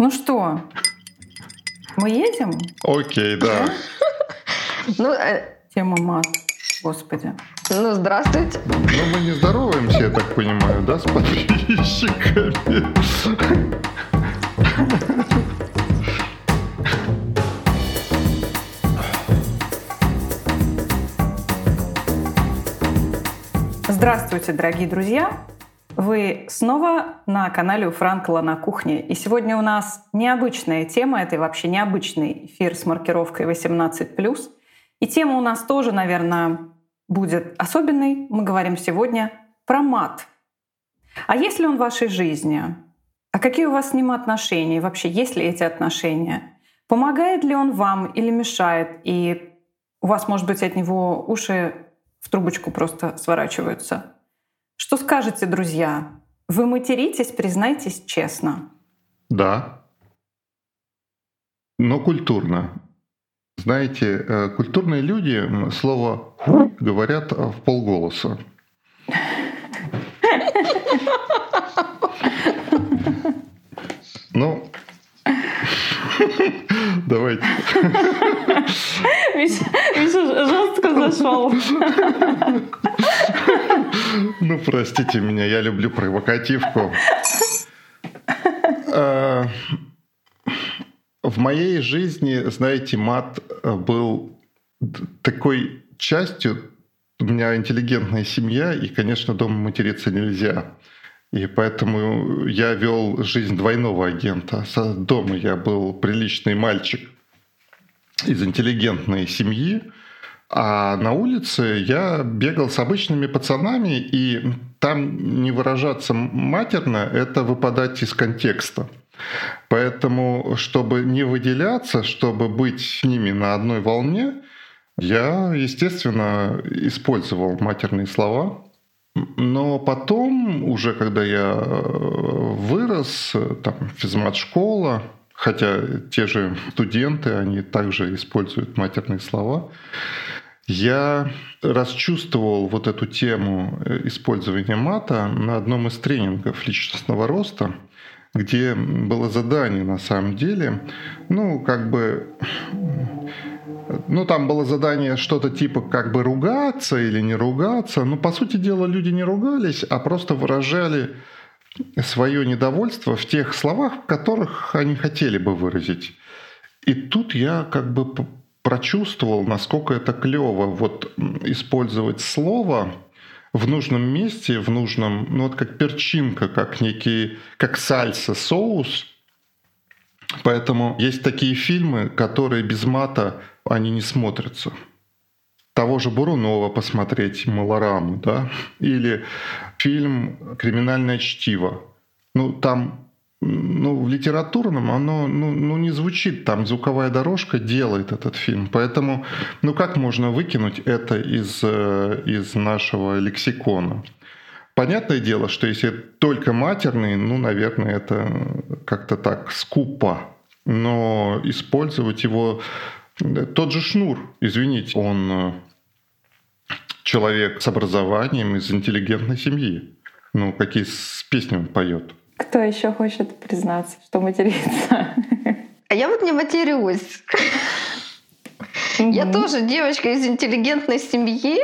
Ну что, мы едем? Окей, да. Ну, э, Тема мат. Господи. ну, здравствуйте. Ну, мы не здороваемся, я так понимаю, да, с подписчиками? Здравствуйте, дорогие друзья! Вы снова на канале у Франкла на кухне. И сегодня у нас необычная тема, это вообще необычный эфир с маркировкой 18+. И тема у нас тоже, наверное, будет особенной. Мы говорим сегодня про мат. А есть ли он в вашей жизни? А какие у вас с ним отношения? Вообще, есть ли эти отношения? Помогает ли он вам или мешает? И у вас, может быть, от него уши в трубочку просто сворачиваются. Что скажете, друзья? Вы материтесь, признайтесь честно. Да. Но культурно. Знаете, э, культурные люди слово «хуй» говорят в полголоса. Ну, давайте. Миша, жестко зашел. Ну, простите меня, я люблю провокативку. Э, В моей жизни, знаете, мат э, был такой частью. У меня интеллигентная семья, и, конечно, дома материться нельзя. И поэтому я вел жизнь двойного агента. Дома я был приличный мальчик из интеллигентной семьи, а на улице я бегал с обычными пацанами, и там не выражаться матерно — это выпадать из контекста. Поэтому, чтобы не выделяться, чтобы быть с ними на одной волне, я, естественно, использовал матерные слова. Но потом, уже когда я э, вырос, э, там, физмат-школа, хотя те же студенты, они также используют матерные слова, я расчувствовал вот эту тему э, использования мата на одном из тренингов личностного роста, где было задание на самом деле, ну, как бы, ну, там было задание что-то типа как бы ругаться или не ругаться, но, по сути дела, люди не ругались, а просто выражали свое недовольство в тех словах, в которых они хотели бы выразить. И тут я как бы прочувствовал, насколько это клево вот использовать слово в нужном месте, в нужном, ну вот как перчинка, как некий, как сальса, соус. Поэтому есть такие фильмы, которые без мата, они не смотрятся. Того же Бурунова посмотреть, Малораму, да, или фильм «Криминальное чтиво». Ну, там ну, в литературном оно ну, ну, не звучит, там звуковая дорожка делает этот фильм. Поэтому, ну как можно выкинуть это из, э, из нашего лексикона? Понятное дело, что если только матерный, ну, наверное, это как-то так скупо. Но использовать его... Тот же Шнур, извините, он э, человек с образованием из интеллигентной семьи. Ну, какие с песни он поет. Кто еще хочет признаться, что материться? А я вот не матерюсь. Я Мгм. тоже девочка из интеллигентной семьи.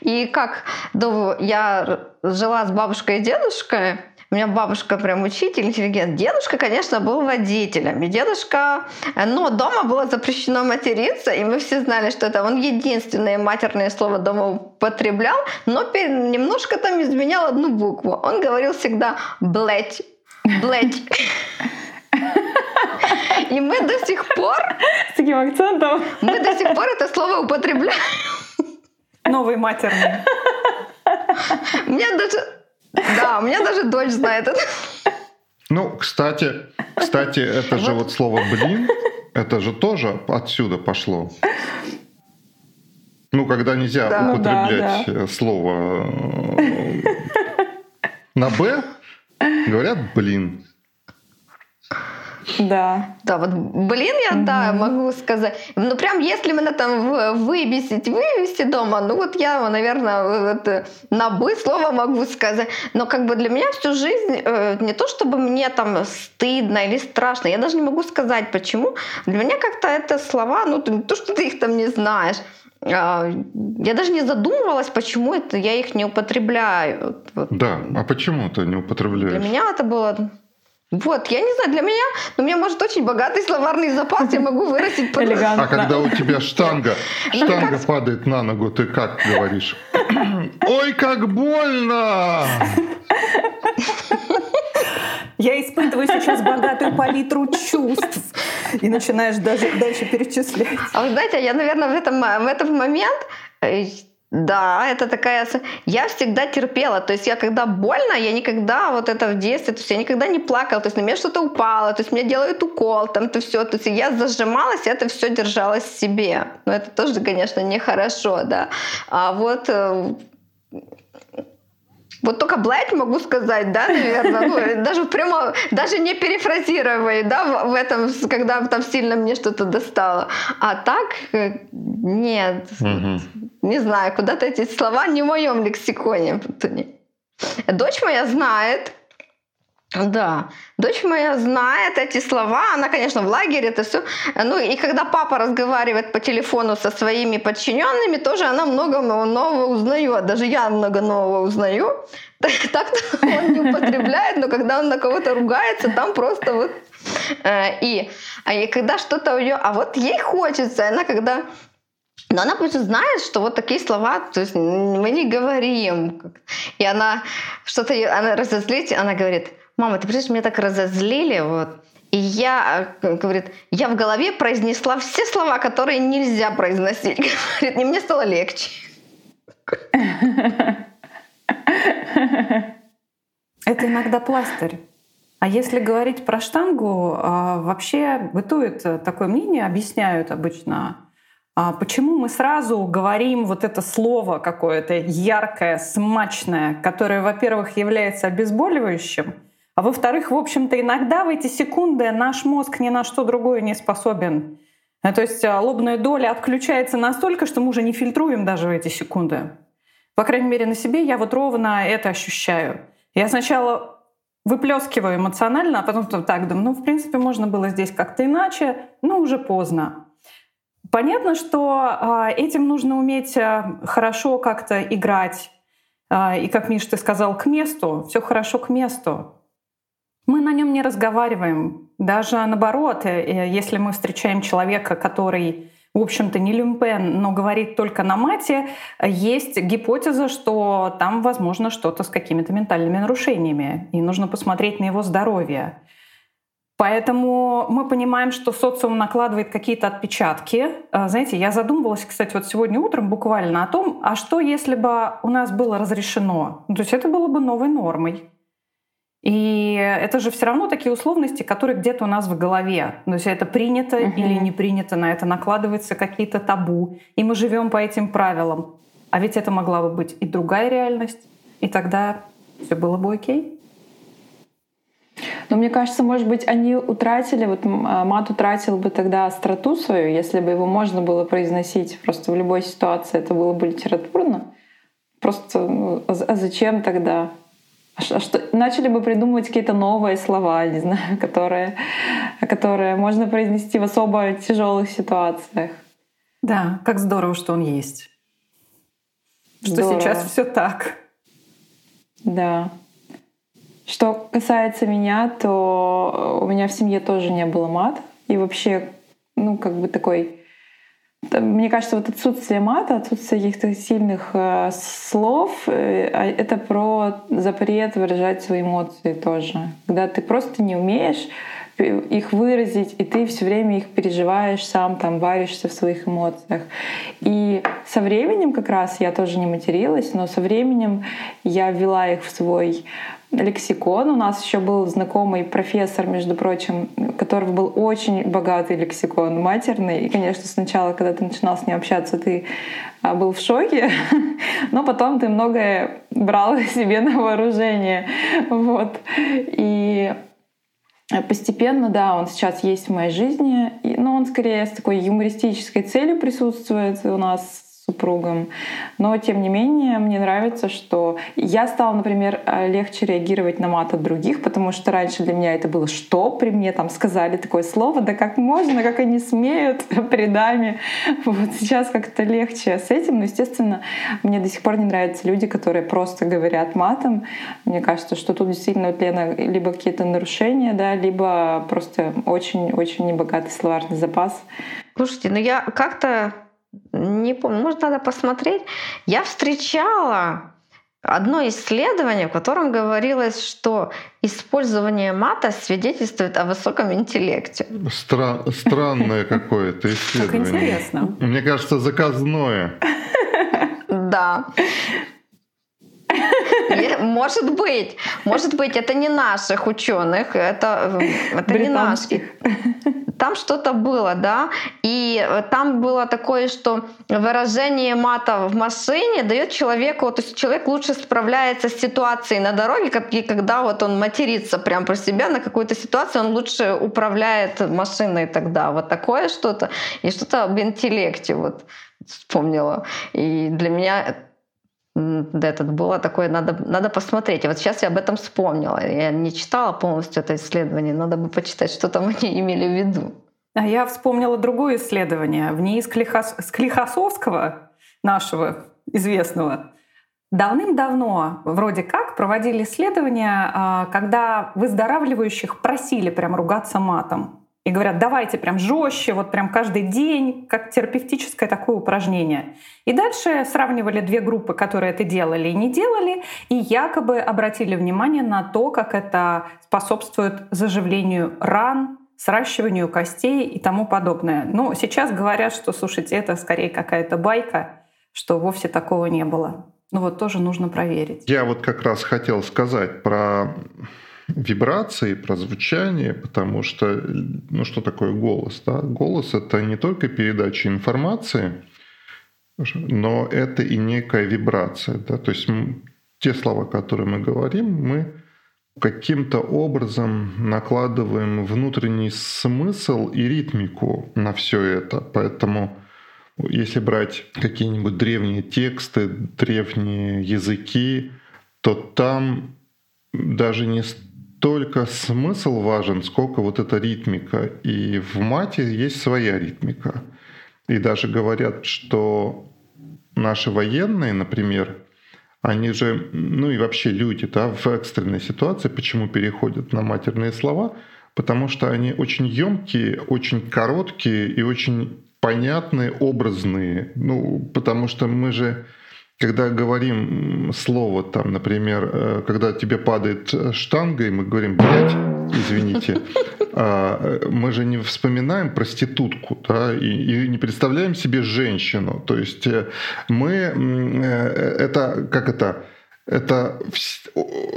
И как до... я жила с бабушкой и дедушкой, у меня бабушка прям учитель, интеллигент. Дедушка, конечно, был водителем. И дедушка... Но дома было запрещено материться, и мы все знали, что это он единственное матерное слово дома употреблял, но немножко там изменял одну букву. Он говорил всегда «блять». Блять. И мы до сих пор, С таким акцентом. мы до сих пор это слово употребляем. Новый матерный. У меня даже, да, у меня даже дочь знает это. Ну, кстати, кстати, это же вот слово «блин», это же тоже отсюда пошло. Ну, когда нельзя Да. Ну да, употреблять э, слово э, на «б», говорят «блин». Да. Да, вот, блин, я, да, могу сказать. Ну, прям, если меня там выбесить, вывести дома, ну, вот я, наверное, вот, э, на бы слово могу сказать. Но как бы для меня всю жизнь, э, не то чтобы мне там стыдно или страшно, я даже не могу сказать, почему. Для меня как-то это слова, ну, то, что ты их там не знаешь. А, я даже не задумывалась, почему это я их не употребляю. Да, а почему ты не употребляешь? Для меня это было вот, я не знаю, для меня, ну, у меня может очень богатый словарный запас, я могу выразить по А когда у тебя штанга, штанга падает на ногу, ты как говоришь? Ой, как больно! Я испытываю сейчас богатую палитру чувств. И начинаешь даже дальше перечислять. А вы знаете, я, наверное, в, этом, в этот момент э, да, это такая... Я всегда терпела. То есть я когда больно, я никогда вот это в детстве, то есть я никогда не плакала. То есть на меня что-то упало, то есть мне делают укол, там то все. То есть я зажималась, это все держалось себе. Но это тоже, конечно, нехорошо, да. А вот э, вот только блять могу сказать, да, наверное, ну, даже прямо, даже не перефразируя, да, в, в этом, когда там сильно мне что-то достало. А так, э, нет, угу. не знаю, куда-то эти слова не в моем лексиконе. Дочь моя знает, да, дочь моя знает эти слова, она, конечно, в лагере, это все. Ну и когда папа разговаривает по телефону со своими подчиненными, тоже она много нового узнает. Даже я много нового узнаю. Так-то он не употребляет, но когда он на кого-то ругается, там просто вот... Э, и, а и когда что-то у нее... А вот ей хочется, она когда но она просто знает, что вот такие слова, то есть мы не говорим. И она что-то, она разозлит, она говорит, мама, ты представляешь, меня так разозлили, вот. И я, э, говорит, я в голове произнесла все слова, которые нельзя произносить. Говорит, и мне стало легче. Это иногда пластырь. А если говорить про штангу, а, вообще бытует такое мнение, объясняют обычно, а почему мы сразу говорим вот это слово какое-то яркое, смачное, которое, во-первых, является обезболивающим, а во-вторых, в общем-то, иногда в эти секунды наш мозг ни на что другое не способен. Э, то есть а, лобная доля отключается настолько, что мы уже не фильтруем даже в эти секунды. По крайней мере, на себе я вот ровно это ощущаю. Я сначала выплескиваю эмоционально, а потом так думаю, ну, в принципе, можно было здесь как-то иначе, но уже поздно. Понятно, что э, этим нужно уметь э, хорошо как-то играть. Э, и, как Миш, ты сказал, к месту, все хорошо к месту мы на нем не разговариваем. Даже наоборот, э, если мы встречаем человека, который в общем-то, не люмпен, но говорит только на мате, есть гипотеза, что там, возможно, что-то с какими-то ментальными нарушениями, и нужно посмотреть на его здоровье. Поэтому мы понимаем, что социум накладывает какие-то отпечатки. А, знаете, я задумывалась, кстати, вот сегодня утром буквально о том, а что если бы у нас было разрешено? То есть это было бы новой нормой. И это же все равно такие условности, которые где-то у нас в голове. То есть это принято uh-huh. или не принято, на это накладываются какие-то табу. И мы живем по этим правилам. А ведь это могла бы быть и другая реальность, и тогда все было бы окей. Но мне кажется, может быть, они утратили, вот а, мат утратил бы тогда остроту свою, если бы его можно было произносить просто в любой ситуации, это было бы литературно. Просто ну, а, а зачем тогда а что, начали бы придумывать какие-то новые слова, не знаю, которые, которые можно произнести в особо тяжелых ситуациях. Да, как здорово, что он есть. Здорово. Что сейчас все так. Да. Что касается меня, то у меня в семье тоже не было мат. И вообще, ну, как бы такой мне кажется, вот отсутствие мата, отсутствие каких-то сильных э, слов, э, а это про запрет выражать свои эмоции тоже. Когда ты просто не умеешь их выразить, и ты все время их переживаешь сам, там варишься в своих эмоциях. И со временем как раз я тоже не материлась, но со временем я ввела их в свой лексикон. У нас еще был знакомый профессор, между прочим, у которого был очень богатый лексикон матерный. И, конечно, сначала, когда ты начинал с ним общаться, ты а, был в шоке, но потом ты многое брал себе на вооружение. Вот. И Постепенно, да, он сейчас есть в моей жизни, но он скорее с такой юмористической целью присутствует у нас супругом. Но, тем не менее, мне нравится, что я стала, например, э, легче реагировать на мат от других, потому что раньше для меня это было «что?» При мне там сказали такое слово, да как можно, как они смеют при даме. Вот сейчас как-то легче с этим, но, естественно, мне до сих пор не нравятся люди, которые просто говорят матом. Мне кажется, что тут действительно вот Лена либо какие-то нарушения, да, либо просто очень-очень небогатый словарный запас. Слушайте, ну я как-то не помню, может, надо посмотреть. Я встречала одно исследование, в котором говорилось, что использование мата свидетельствует о высоком интеллекте. Стра- странное какое-то исследование. Как интересно. Мне кажется, заказное. Да. Может быть, может быть, это не наших ученых, это, это не наших. Там что-то было, да, и там было такое, что выражение мата в машине дает человеку, то есть человек лучше справляется с ситуацией на дороге, и когда вот он матерится прям про себя на какую-то ситуацию, он лучше управляет машиной тогда. Вот такое что-то. И что-то об интеллекте вот вспомнила. И для меня этот было такое, надо, надо посмотреть. И вот сейчас я об этом вспомнила. Я не читала полностью это исследование, надо бы почитать, что там они имели в виду. А я вспомнила другое исследование в ней из Склихосовского, нашего известного. Давным-давно вроде как проводили исследования, а, когда выздоравливающих просили прям ругаться матом и говорят, давайте прям жестче, вот прям каждый день, как терапевтическое такое упражнение. И дальше сравнивали две группы, которые это делали и не делали, и якобы обратили внимание на то, как это способствует заживлению ран, сращиванию костей и тому подобное. Но сейчас говорят, что, слушайте, это скорее какая-то байка, что вовсе такого не было. Ну вот тоже нужно проверить. Я вот как раз хотел сказать про вибрации, про звучание, потому что, ну что такое голос? Да? Голос — это не только передача информации, но это и некая вибрация. Да? То есть те слова, которые мы говорим, мы каким-то образом накладываем внутренний смысл и ритмику на все это. Поэтому если брать какие-нибудь древние тексты, древние языки, то там даже не столько смысл важен, сколько вот эта ритмика. И в мате есть своя ритмика. И даже говорят, что наши военные, например, они же, ну и вообще люди, да, в экстренной ситуации, почему переходят на матерные слова? Потому что они очень емкие, очень короткие и очень понятные, образные. Ну, потому что мы же когда говорим слово, там, например, э, когда тебе падает штанга, и мы говорим «блядь», извините, а, мы же не вспоминаем проститутку, да, и, и не представляем себе женщину. То есть э, мы, э, это, как это, это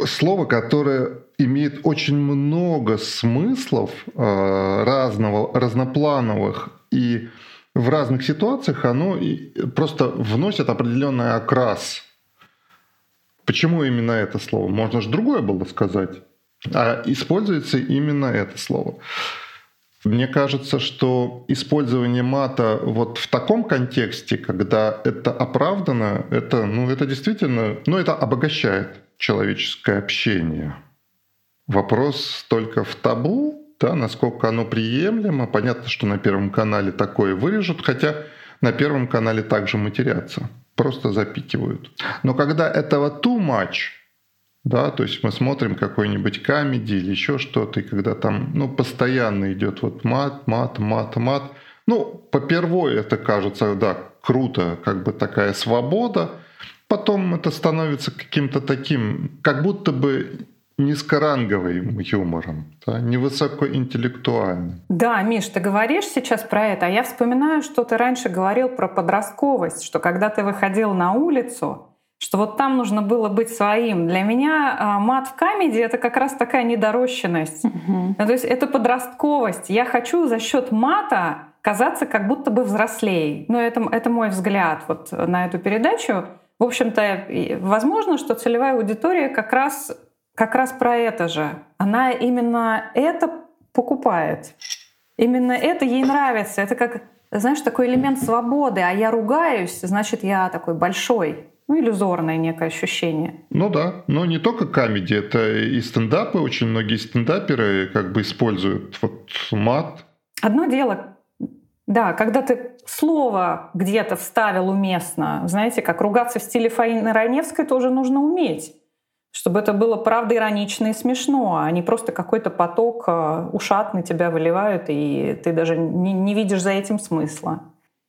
слово, которое имеет очень много смыслов разного, разноплановых и в разных ситуациях оно просто вносит определенный окрас. Почему именно это слово? Можно же другое было сказать. А используется именно это слово. Мне кажется, что использование мата вот в таком контексте, когда это оправдано, это, ну, это действительно, ну, это обогащает человеческое общение. Вопрос только в табу, да, насколько оно приемлемо. Понятно, что на Первом канале такое вырежут, хотя на Первом канале также матерятся, просто запикивают. Но когда этого too much, да, то есть мы смотрим какой-нибудь камеди или еще что-то, и когда там, ну, постоянно идет вот мат, мат, мат, мат, ну, попервой это кажется, да, круто, как бы такая свобода, потом это становится каким-то таким, как будто бы низкоранговым юмором, да, невысокоинтеллектуальным. Да, Миш, ты говоришь сейчас про это, а я вспоминаю, что ты раньше говорил про подростковость, что когда ты выходил на улицу, что вот там нужно было быть своим. Для меня а, мат в камеди — это как раз такая недорощенность. Угу. Ну, то есть это подростковость. Я хочу за счет мата казаться как будто бы взрослее. Ну, это, это мой взгляд вот на эту передачу. В общем-то, возможно, что целевая аудитория как раз как раз про это же. Она именно это покупает. Именно это ей нравится. Это как, знаешь, такой элемент свободы. А я ругаюсь, значит, я такой большой. Ну, иллюзорное некое ощущение. Ну да, но не только камеди, это и стендапы. Очень многие стендаперы как бы используют вот мат. Одно дело, да, когда ты слово где-то вставил уместно, знаете, как ругаться в стиле Фаины Раневской тоже нужно уметь чтобы это было правда иронично и смешно, а не просто какой-то поток э, ушат на тебя выливают, и ты даже не, не видишь за этим смысла.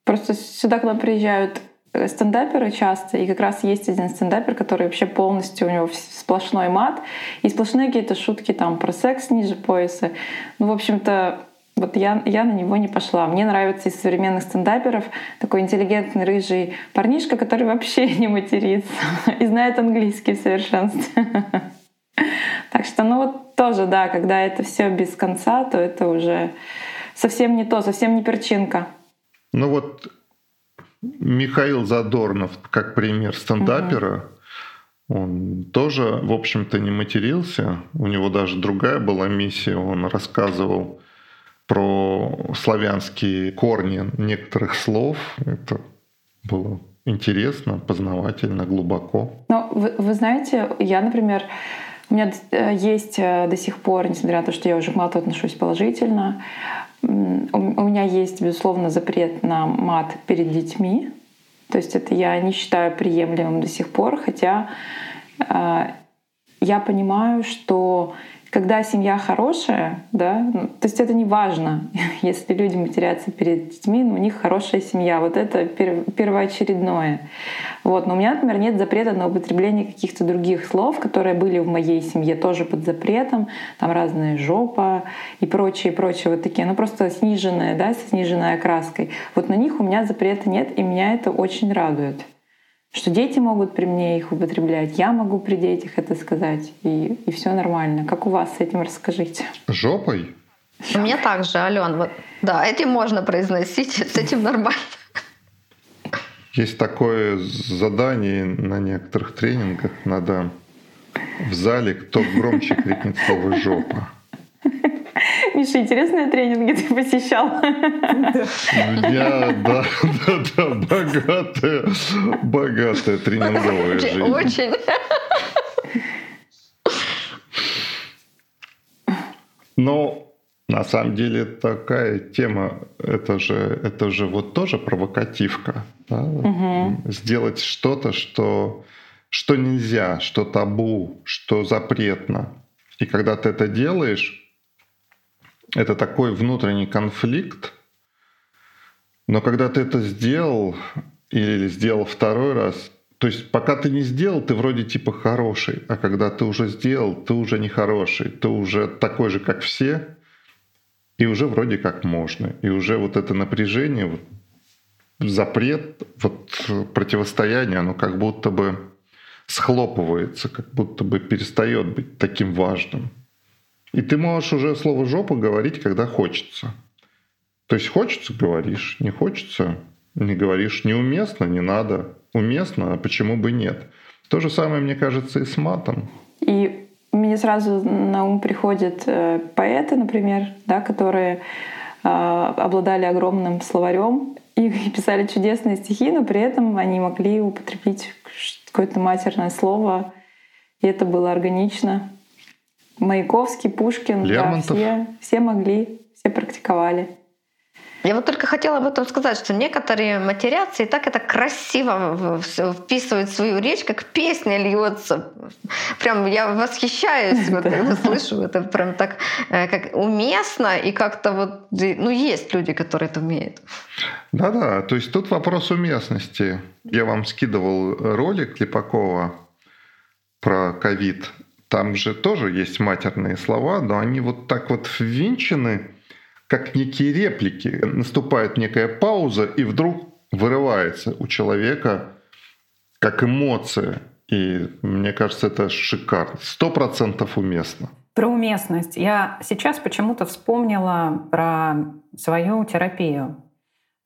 Просто сюда к нам приезжают э, стендаперы часто, и как раз есть один стендапер, который вообще полностью у него сплошной мат, и сплошные какие-то шутки там про секс ниже пояса. Ну, в общем-то, вот я, я на него не пошла. Мне нравится из современных стендаперов такой интеллигентный рыжий парнишка, который вообще не матерится и знает английский в совершенстве. Так что, ну вот тоже, да, когда это все без конца, то это уже совсем не то, совсем не перчинка. Ну вот Михаил Задорнов, как пример стендапера, угу. он тоже, в общем-то, не матерился. У него даже другая была миссия. Он рассказывал про славянские корни некоторых слов. Это было интересно, познавательно, глубоко. Ну, вы, вы знаете, я, например, у меня э, есть э, до сих пор, несмотря на то, что я уже к мату отношусь положительно, у меня есть, безусловно, запрет на мат перед детьми. То есть это я не считаю приемлемым до сих пор, хотя э, я понимаю, что когда семья хорошая, да, ну, то есть это не важно, если люди матерятся перед детьми, но у них хорошая семья, вот это первоочередное. Вот. Но у меня, например, нет запрета на употребление каких-то других слов, которые были в моей семье тоже под запретом, там разная жопа и прочее, прочее, вот такие, ну просто сниженные, да, со сниженной окраской. Вот на них у меня запрета нет, и меня это очень радует что дети могут при мне их употреблять, я могу при детях это сказать, и, и все нормально. Как у вас с этим расскажите? Жопой? У меня также, Ален, вот, да, этим можно произносить, с этим нормально. Есть такое задание на некоторых тренингах, надо в зале кто громче крикнет слово «жопа». Миша, интересные тренинги ты посещал? Я, да, да, да, богатая, богатая тренинговая жизнь. Очень. Но на самом деле такая тема, это же, это же вот тоже провокативка. Да? Угу. Сделать что-то, что, что нельзя, что табу, что запретно. И когда ты это делаешь, это такой внутренний конфликт, но когда ты это сделал или сделал второй раз, то есть пока ты не сделал, ты вроде типа хороший, а когда ты уже сделал, ты уже не хороший, ты уже такой же, как все, и уже вроде как можно. И уже вот это напряжение, вот, запрет, вот противостояние, оно как будто бы схлопывается, как будто бы перестает быть таким важным. И ты можешь уже слово «жопа» говорить, когда хочется. То есть хочется — говоришь, не хочется — не говоришь. Неуместно — не надо. Уместно — а почему бы нет? То же самое, мне кажется, и с матом. И мне сразу на ум приходят э, поэты, например, да, которые э, обладали огромным словарем и писали чудесные стихи, но при этом они могли употребить какое-то матерное слово, и это было органично. Маяковский, Пушкин, да, все, все могли, все практиковали. Я вот только хотела об этом сказать, что некоторые матерятся и так это красиво вписывают в свою речь, как песня льется. Прям я восхищаюсь, вот, когда слышу это прям так э, как уместно и как-то вот, ну есть люди, которые это умеют. Да-да, то есть тут вопрос уместности. Я вам скидывал ролик Липакова про ковид там же тоже есть матерные слова, но они вот так вот ввинчены, как некие реплики. Наступает некая пауза, и вдруг вырывается у человека как эмоция. И мне кажется, это шикарно. Сто процентов уместно. Про уместность. Я сейчас почему-то вспомнила про свою терапию.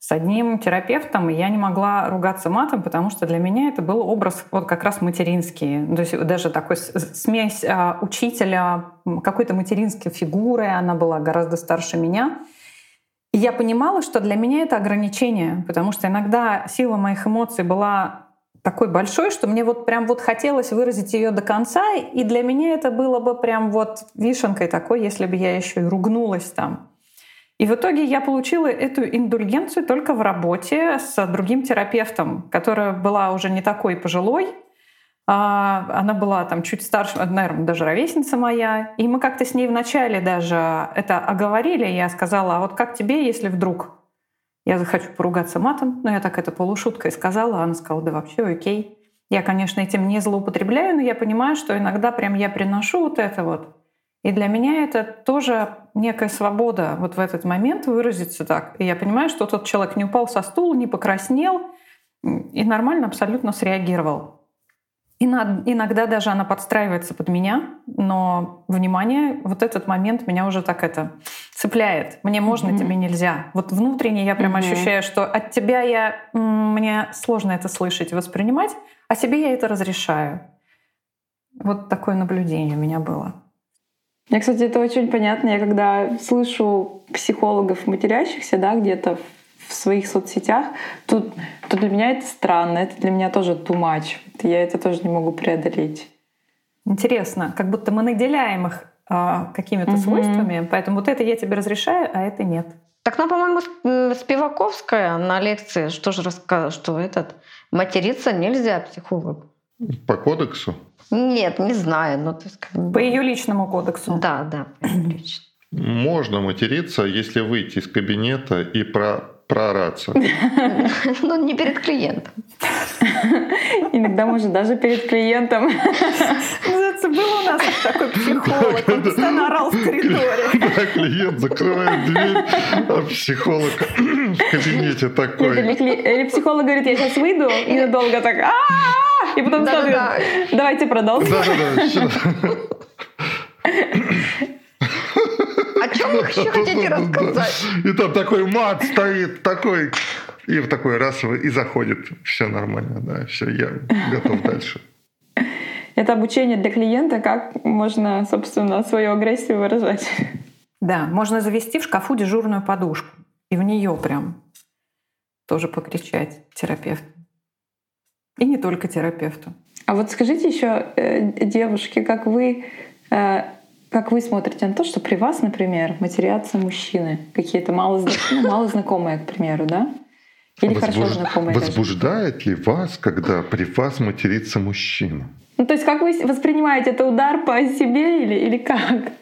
С одним терапевтом, я не могла ругаться матом, потому что для меня это был образ вот как раз материнский. То есть даже такой смесь а, учителя, какой-то материнской фигуры, она была гораздо старше меня. И я понимала, что для меня это ограничение, потому что иногда сила моих эмоций была такой большой, что мне вот прям вот хотелось выразить ее до конца, и для меня это было бы прям вот вишенкой такой, если бы я еще и ругнулась там. И в итоге я получила эту индульгенцию только в работе с другим терапевтом, которая была уже не такой пожилой. А, она была там чуть старше, наверное, даже ровесница моя. И мы как-то с ней вначале даже это оговорили. Я сказала, а вот как тебе, если вдруг я захочу поругаться матом? Ну, я так это полушуткой сказала. Она сказала, да вообще окей. Я, конечно, этим не злоупотребляю, но я понимаю, что иногда прям я приношу вот это вот. И для меня это тоже некая свобода вот в этот момент выразиться так. И я понимаю, что тот человек не упал со стула, не покраснел и нормально абсолютно среагировал. Иногда даже она подстраивается под меня, но внимание, вот этот момент меня уже так это цепляет. Мне можно, mm-hmm. тебе нельзя. Вот внутренне я прям mm-hmm. ощущаю, что от тебя я мне сложно это слышать и воспринимать, а себе я это разрешаю. Вот такое наблюдение у меня было. Мне, кстати, это очень понятно. Я когда слышу психологов матерящихся, да, где-то в своих соцсетях, тут, то для меня это странно, это для меня тоже too much. Я это тоже не могу преодолеть. Интересно, как будто мы наделяем их а, какими-то угу. свойствами, поэтому вот это я тебе разрешаю, а это нет. Так нам, по-моему, Спиваковская на лекции что же рассказала, что этот материться нельзя психолог. По кодексу? Нет, не знаю. Ну, то есть, как. По ее личному кодексу. Да, да, по ее личному. Можно материться, если выйти из кабинета и про проораться. Ну, не перед клиентом. Иногда, может, даже перед клиентом. Был у нас такой психолог, он постоянно орал в коридоре. Да, клиент закрывает дверь, а психолог в кабинете такой. Или психолог говорит, я сейчас выйду, и надолго так и потом смотрит, давайте продолжим. О чем вы еще хотите рассказать? И там такой мат стоит, такой, и в такой раз и заходит. Все нормально, да, все, я готов дальше. Это обучение для клиента, как можно, собственно, свою агрессию выражать. Да, можно завести в шкафу дежурную подушку и в нее прям тоже покричать терапевт. И не только терапевту. А вот скажите еще, э, девушки, как вы, э, как вы смотрите на то, что при вас, например, матерятся мужчины, какие-то мало, ну, мало знакомые, к примеру, да? Или Возбуж... хорошо знакомые. Возбуждает даже? ли вас, когда при вас матерится мужчина? Ну, то есть как вы воспринимаете это удар по себе или, или как?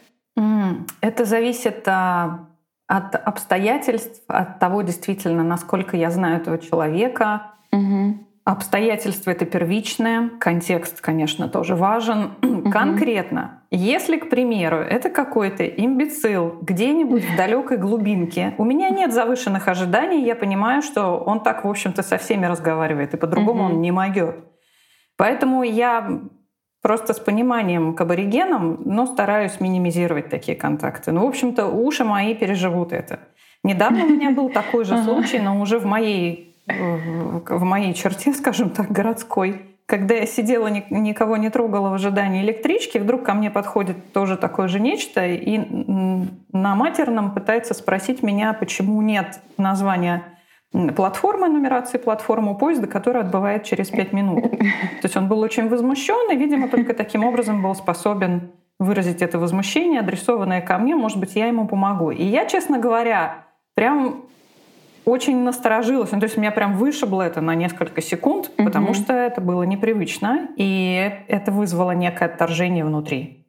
Это зависит а, от обстоятельств, от того действительно, насколько я знаю этого человека. Обстоятельства это первичное, контекст, конечно, тоже важен. Угу. Конкретно, если, к примеру, это какой-то имбецил где-нибудь в далекой глубинке, у меня нет завышенных ожиданий, я понимаю, что он так, в общем-то, со всеми разговаривает, и по-другому угу. он не могет. Поэтому я просто с пониманием к аборигенам, но стараюсь минимизировать такие контакты. Ну, в общем-то, уши мои переживут это. Недавно у меня был такой же случай, но уже в моей в моей черте, скажем так, городской, когда я сидела, никого не трогала в ожидании электрички, вдруг ко мне подходит тоже такое же нечто и на матерном пытается спросить меня, почему нет названия платформы, нумерации платформы поезда, которая отбывает через пять минут. То есть он был очень возмущен, и, видимо, только таким образом был способен выразить это возмущение, адресованное ко мне, может быть, я ему помогу. И я, честно говоря, прям очень насторожилась. Ну, то есть меня прям вышибло это на несколько секунд, угу. потому что это было непривычно, и это вызвало некое отторжение внутри.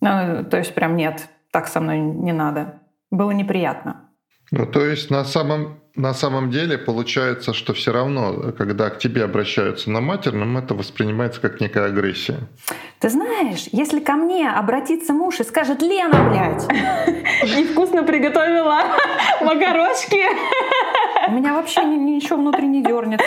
Ну, то есть прям нет, так со мной не надо. Было неприятно. Ну, то есть на самом, на самом деле получается, что все равно, когда к тебе обращаются на матерном, это воспринимается как некая агрессия. Ты знаешь, если ко мне обратится муж и скажет «Лена, блядь!» Невкусно приготовила макарошки. У меня вообще ничего внутри не дернется.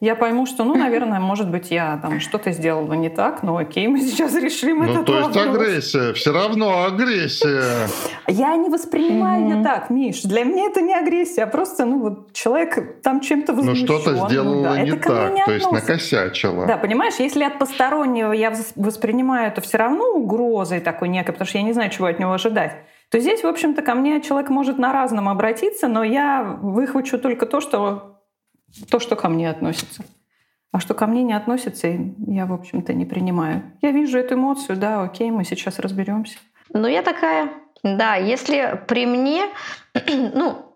Я пойму, что, ну, наверное, может быть, я там что-то сделала не так, но окей, мы сейчас решим ну, этот то есть вопрос. агрессия, все равно агрессия. Я не воспринимаю ее так, Миш. Для меня это не агрессия, а просто, ну, вот человек там чем-то Ну, возмущен. что-то сделала не так, то есть накосячила. Да, понимаешь, если от постороннего я вос- воспринимаю это все равно угрозой такой некой, потому что я не знаю, чего от него ожидать, то здесь, в общем-то, ко мне человек может на разном обратиться, но я выхвачу только то, что, то, что ко мне относится. А что ко мне не относится, я, в общем-то, не принимаю. Я вижу эту эмоцию, да, окей, мы сейчас разберемся. Ну, я такая, да, если при мне, ну,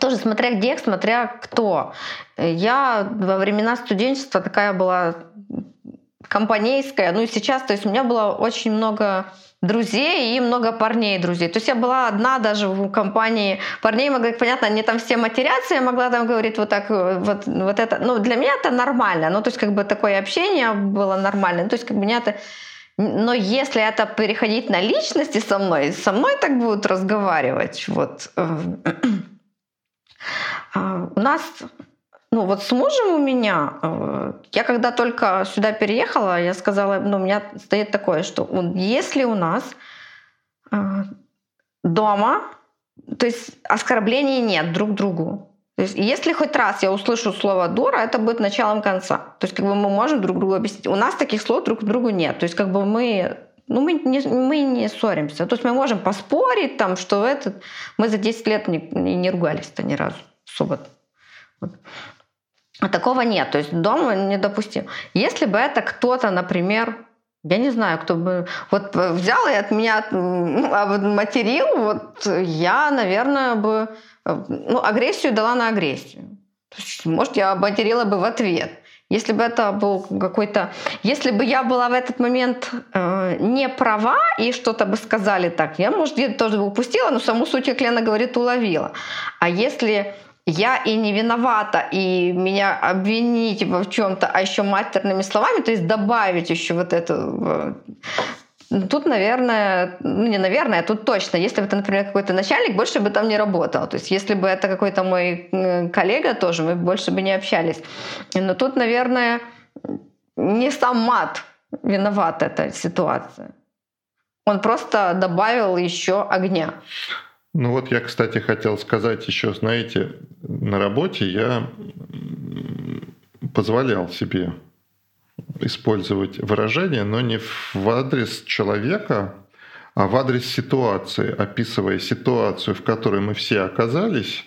тоже смотря где, смотря кто. Я во времена студенчества такая была компанейская, ну и сейчас, то есть у меня было очень много друзей и много парней друзей. То есть я была одна даже в компании парней, могла, понятно, они там все матерятся, я могла там говорить вот так, э, вот, вот это. Ну, для меня это нормально. Ну, то есть как бы такое общение было нормально. Ну, то есть как бы меня это но если это переходить на личности со мной, со мной так будут разговаривать. Вот. э, а, У нас, ну вот с мужем у меня, э, я когда только сюда переехала, я сказала, ну у меня стоит такое, что он- если у нас э, дома, то есть оскорблений нет друг другу, то есть, если хоть раз я услышу слово дура, это будет началом конца. То есть, как бы мы можем друг другу объяснить. У нас таких слов друг другу нет. То есть, как бы мы, ну, мы не, мы не ссоримся. То есть, мы можем поспорить, там, что этот... Мы за 10 лет не, не ругались-то ни разу особо. Вот. Такого нет. То есть, дома недопустим. Если бы это кто-то, например, я не знаю, кто бы вот взял и от меня м, а материл, вот я, наверное, бы э, ну, агрессию дала на агрессию. Есть, может, я материла бы в ответ. Если бы это был какой-то... Если бы я была в этот момент э, не права и что-то бы сказали так, я, может, где-то тоже бы упустила, но саму суть, как Лена говорит, уловила. А если я и не виновата, и меня обвинить во в чем-то, а еще матерными словами, то есть добавить еще вот это. ну, Тут, наверное, ну не наверное, а тут точно. Если бы это, например, какой-то начальник, больше бы там не работал. То есть если бы это какой-то мой коллега тоже, мы больше бы не общались. Но тут, наверное, не сам мат виноват эта ситуация. Он просто добавил еще огня. Ну вот я, кстати, хотел сказать еще, знаете, на работе я позволял себе использовать выражение, но не в адрес человека, а в адрес ситуации, описывая ситуацию, в которой мы все оказались,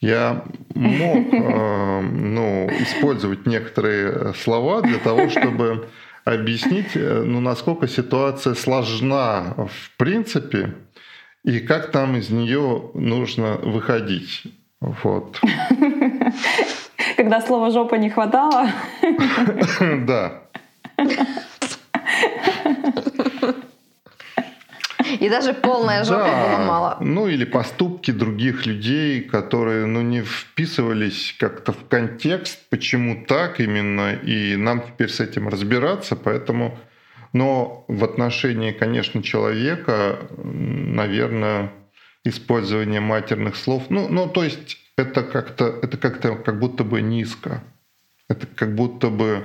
я мог э, ну, использовать некоторые слова для того, чтобы объяснить, э, ну, насколько ситуация сложна в принципе, и как там из нее нужно выходить. Вот. Когда слова жопа не хватало. Да. И даже полная жопа Да. было мало. Ну или поступки других людей, которые ну, не вписывались как-то в контекст, почему так именно, и нам теперь с этим разбираться, поэтому... Но в отношении, конечно, человека, наверное, использование матерных слов, ну, ну то есть это как-то, это как-то как будто бы низко. Это как будто бы,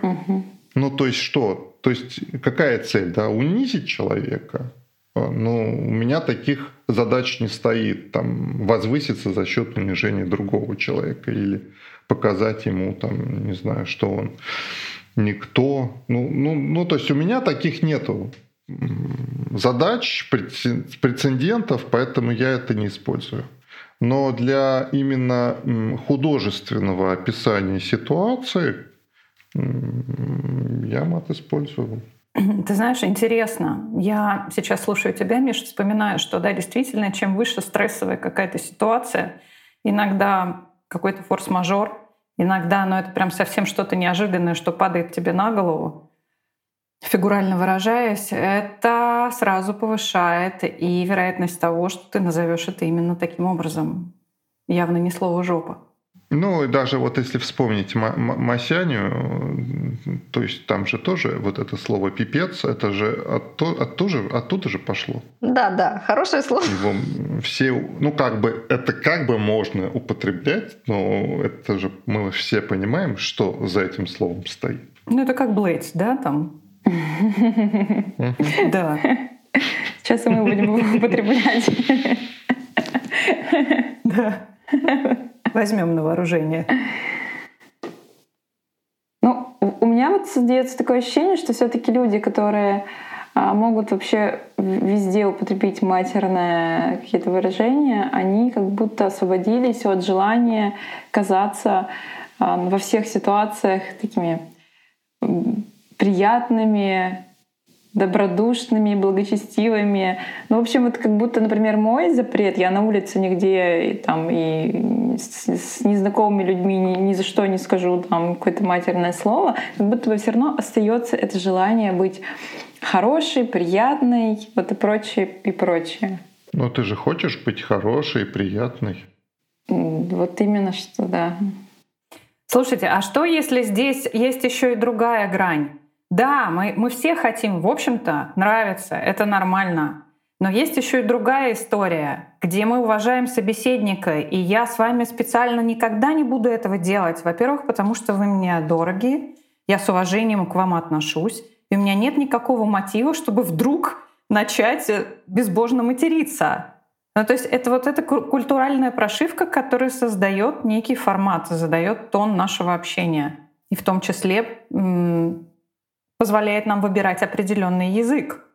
ну то есть что? То есть какая цель, да, унизить человека? А, Ну, у меня таких задач не стоит, там, возвыситься за счет унижения другого человека или показать ему, там, не знаю, что он никто. Ну, ну, ну то есть у меня таких нету задач, прецеден- прецедентов, поэтому я это не использую. Но для именно художественного описания ситуации я мат использую. Ты знаешь, интересно. Я сейчас слушаю тебя, Миша, вспоминаю, что да, действительно, чем выше стрессовая какая-то ситуация, иногда какой-то форс-мажор, иногда, ну это прям совсем что-то неожиданное, что падает тебе на голову, фигурально выражаясь, это сразу повышает и вероятность того, что ты назовешь это именно таким образом. Явно не слово жопа. Ну, и даже вот если вспомнить Масяню, то есть там же тоже вот это слово «пипец», это же оттуда, оттуда, оттуда же пошло. Да, да, хорошее слово. Его все, ну, как бы, это как бы можно употреблять, но это же мы все понимаем, что за этим словом стоит. Ну, это как блейдс, да, там? Да. Сейчас мы будем употреблять. Да. Возьмем на вооружение. Ну, у меня вот создается такое ощущение, что все-таки люди, которые а, могут вообще везде употребить матерное какие-то выражения, они как будто освободились от желания казаться во всех ситуациях такими приятными, добродушными, благочестивыми. Ну, в общем, это как будто, например, мой запрет, я на улице нигде там и с, с незнакомыми людьми ни, ни за что не скажу там какое-то матерное слово, как будто бы все равно остается это желание быть хорошей, приятной, вот и прочее, и прочее. Но ты же хочешь быть хорошей, приятной. Вот именно что, да. Слушайте, а что если здесь есть еще и другая грань? Да, мы, мы все хотим, в общем-то, нравиться, это нормально. Но есть еще и другая история, где мы уважаем собеседника, и я с вами специально никогда не буду этого делать. Во-первых, потому что вы мне дороги, я с уважением к вам отношусь, и у меня нет никакого мотива, чтобы вдруг начать э, безбожно материться. Ну, то есть это вот эта культуральная прошивка, которая создает некий формат, задает тон нашего общения. И в том числе позволяет нам выбирать определенный язык.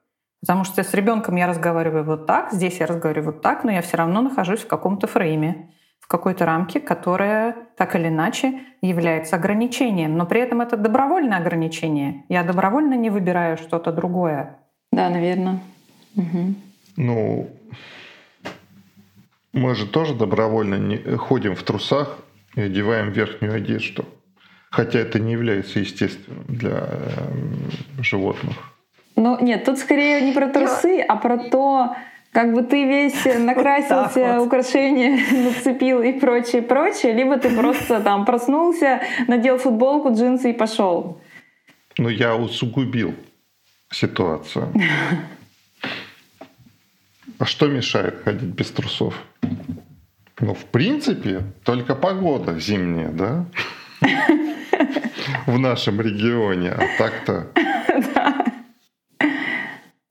Потому что с ребенком я разговариваю вот так, здесь я разговариваю вот так, но я все равно нахожусь в каком-то фрейме, в какой-то рамке, которая так или иначе является ограничением. Но при этом это добровольное ограничение. Я добровольно не выбираю что-то другое. Да, наверное. Угу. Ну, мы же тоже добровольно не ходим в трусах и одеваем верхнюю одежду. Хотя это не является естественным для э, животных. Ну нет, тут скорее не про трусы, а про то, как бы ты весь накрасился, вот украшения нацепил и прочее, прочее, либо ты просто там проснулся, надел футболку, джинсы и пошел. Ну, я усугубил ситуацию. А что мешает ходить без трусов? Ну, в принципе, только погода зимняя, да? в нашем регионе. А так-то...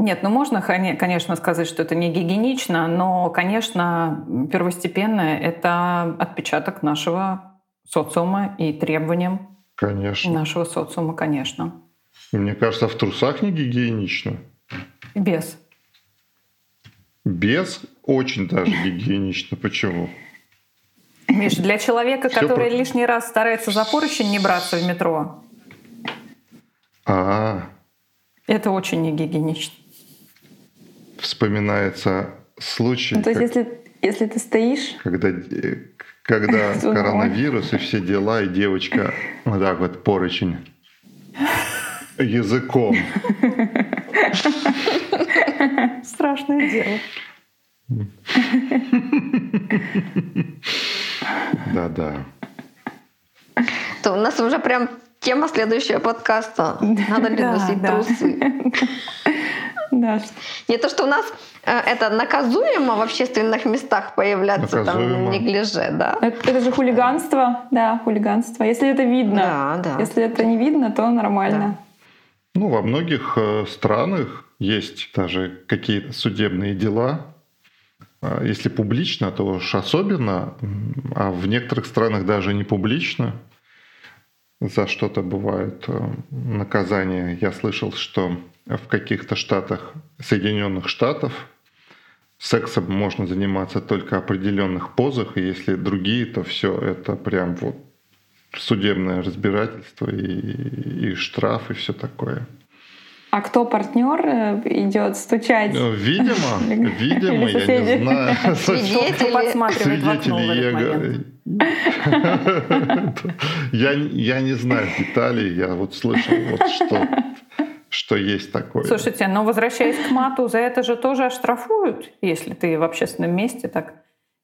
Нет, ну можно, конечно, сказать, что это не гигиенично, но, конечно, первостепенное — это отпечаток нашего социума и требованиям конечно. нашего социума, конечно. Мне кажется, в трусах не гигиенично. Без. Без очень даже гигиенично. Почему? Миш, для человека, Всё который про... лишний раз старается за поручень не браться в метро, а, это очень негигиенично. Вспоминается случай. Ну, то есть, если, если ты стоишь. Когда, когда коронавирус и все дела, и девочка вот так вот поручень языком. Страшное дело. Да-да. То у нас уже прям тема следующего подкаста. Надо ли носить трусы? Да. Не то, что у нас э, это наказуемо в общественных местах появляться наказуемо. там неглиже, да? Это, это же хулиганство, да, хулиганство. Если это видно, да, да. если это не видно, то нормально. Да. Ну, во многих э, странах есть даже какие-то судебные дела, а если публично, то уж особенно, а в некоторых странах даже не публично. За что-то бывает э, наказание. Я слышал, что в каких-то штатах Соединенных Штатов сексом можно заниматься только определенных позах, и если другие, то все это прям вот судебное разбирательство и, и штраф и все такое. А кто партнер э, идет стучать? Ну, видимо, видимо, я не знаю. Свидетели подсматривает в окно Я, я не знаю деталей, я вот слышал, вот что, что есть такое. Слушайте, но возвращаясь к мату, за это же тоже оштрафуют, если ты в общественном месте так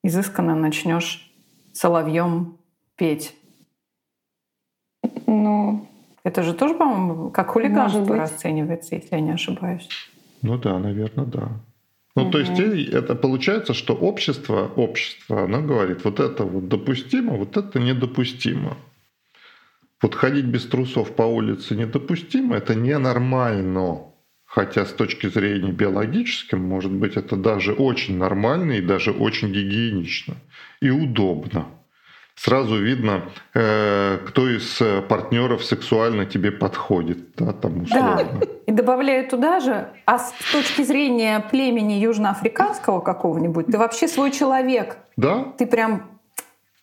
изысканно начнешь соловьем петь? Ну, Это же тоже, по-моему, как хулиганство расценивается, если я не ошибаюсь. Ну да, наверное, да. Ну, то есть это получается, что общество, общество, оно говорит, вот это вот допустимо, вот это недопустимо. Вот ходить без трусов по улице недопустимо, это ненормально. Хотя с точки зрения биологической, может быть, это даже очень нормально и даже очень гигиенично и удобно. Сразу видно, э, кто из партнеров сексуально тебе подходит, да, там условно. Да. И добавляю туда же, а с точки зрения племени южноафриканского какого-нибудь, ты вообще свой человек. Да? Ты прям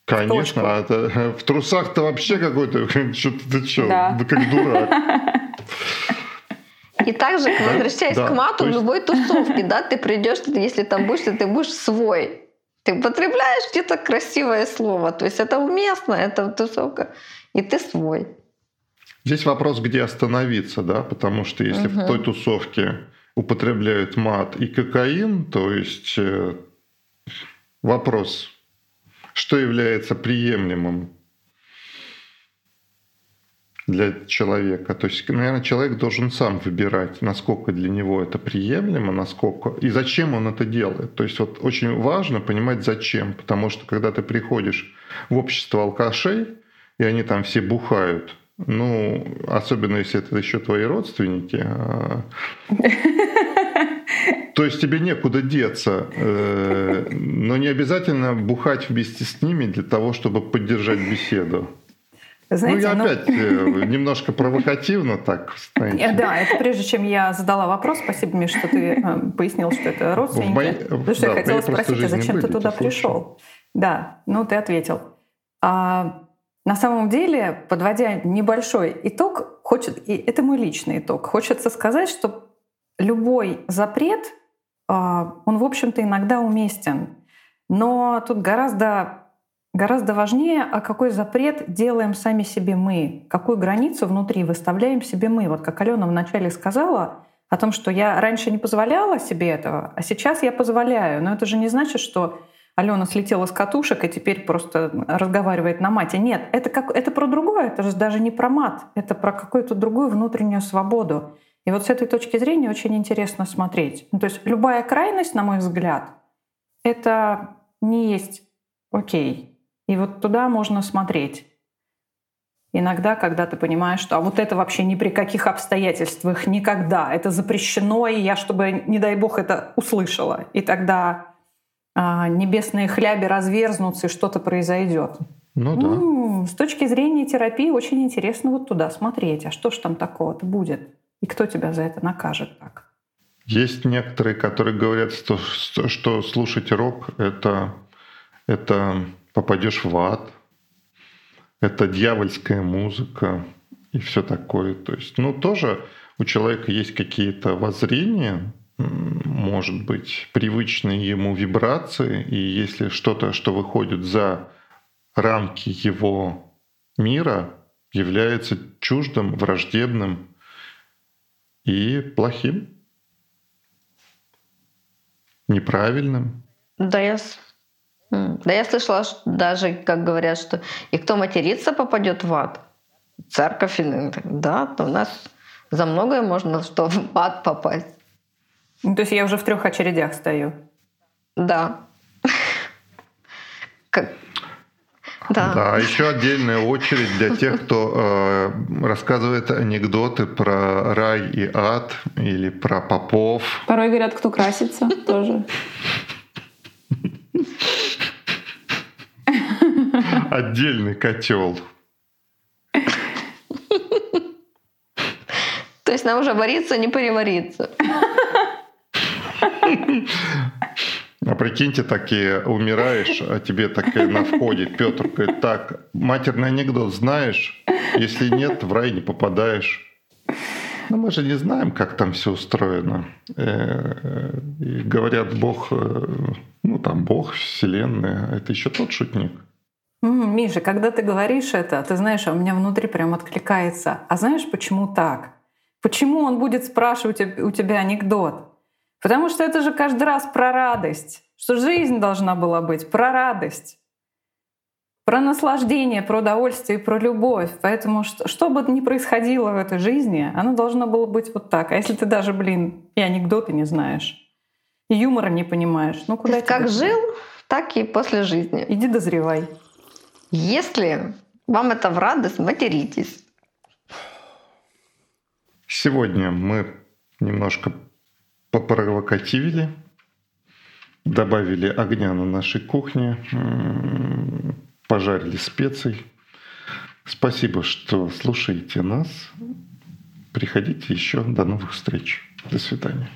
Конечно, а это, в трусах-то вообще какой-то, что-то ты что, да. как дурак. И также, возвращаясь да, к мату, есть... в любой тусовке, да, ты придешь, если там будешь, ты будешь свой. Ты употребляешь где-то красивое слово. То есть это уместно, это тусовка, и ты свой. Здесь вопрос, где остановиться, да, потому что если угу. в той тусовке употребляют мат и кокаин, то есть э, вопрос, что является приемлемым для человека. То есть, наверное, человек должен сам выбирать, насколько для него это приемлемо, насколько и зачем он это делает. То есть вот очень важно понимать зачем, потому что когда ты приходишь в общество алкашей, и они там все бухают, ну, особенно если это еще твои родственники, а, то есть тебе некуда деться, э, но не обязательно бухать вместе с ними для того, чтобы поддержать беседу. Знаете, ну, я опять ну... немножко провокативно так. Знаете. Да, это прежде чем я задала вопрос, спасибо, Миш, что ты э, пояснил, что это родственники. Моей... Потому что да, я хотела спросить, а зачем ты туда пришел? Да, ну ты ответил. А, на самом деле, подводя небольшой итог, хочет, и это мой личный итог, хочется сказать, что любой запрет, а, он, в общем-то, иногда уместен. Но тут гораздо Гораздо важнее, а какой запрет делаем сами себе мы, какую границу внутри выставляем себе мы. Вот как Алена вначале сказала о том, что я раньше не позволяла себе этого, а сейчас я позволяю. Но это же не значит, что Алена слетела с катушек и теперь просто разговаривает на мате. Нет, это, как, это про другое, это же даже не про мат, это про какую-то другую внутреннюю свободу. И вот с этой точки зрения очень интересно смотреть. Ну, то есть любая крайность, на мой взгляд, это не есть окей. И вот туда можно смотреть. Иногда, когда ты понимаешь, что а вот это вообще ни при каких обстоятельствах никогда, это запрещено, и я, чтобы, не дай бог, это услышала. И тогда а, небесные хляби разверзнутся, и что-то произойдет. Ну да. Ну, с точки зрения терапии очень интересно вот туда смотреть. А что ж там такого-то будет? И кто тебя за это накажет так? Есть некоторые, которые говорят, что, что слушать рок это, это попадешь в ад, это дьявольская музыка и все такое. То есть, ну, тоже у человека есть какие-то воззрения, может быть, привычные ему вибрации, и если что-то, что выходит за рамки его мира, является чуждым, враждебным и плохим, неправильным. Да, я да я слышала что даже, как говорят, что и кто матерится, попадет в ад. Церковь, да, то у нас за многое можно что в ад попасть. То есть я уже в трех очередях стою. Да. Как... Да. да, еще отдельная очередь для тех, кто э, рассказывает анекдоты про рай и ад или про попов. Порой говорят, кто красится тоже. Отдельный котел. То есть нам уже вариться, не перевариться. А прикиньте, такие умираешь, а тебе так на входе Петр говорит, так, матерный анекдот знаешь? Если нет, в рай не попадаешь. Но мы же не знаем, как там все устроено. Э, и говорят, Бог, э, ну там Бог, Вселенная, это еще тот шутник. Миша, когда ты говоришь это, ты знаешь, а у меня внутри прям откликается. А знаешь, почему так? Почему он будет спрашивать у тебя анекдот? Потому что это же каждый раз про радость, что жизнь должна была быть про радость. про наслаждение, про удовольствие и про любовь. Поэтому что, что бы ни происходило в этой жизни, оно должно было быть вот так. А если ты даже, блин, и анекдоты не знаешь, и юмора не понимаешь, ну куда тебе? Как жил, так и после жизни. Иди дозревай. Если вам это в радость, материтесь. Сегодня мы немножко попровокативили, добавили огня на нашей кухне, пожарили специй. Спасибо, что слушаете нас. Приходите еще. До новых встреч. До свидания.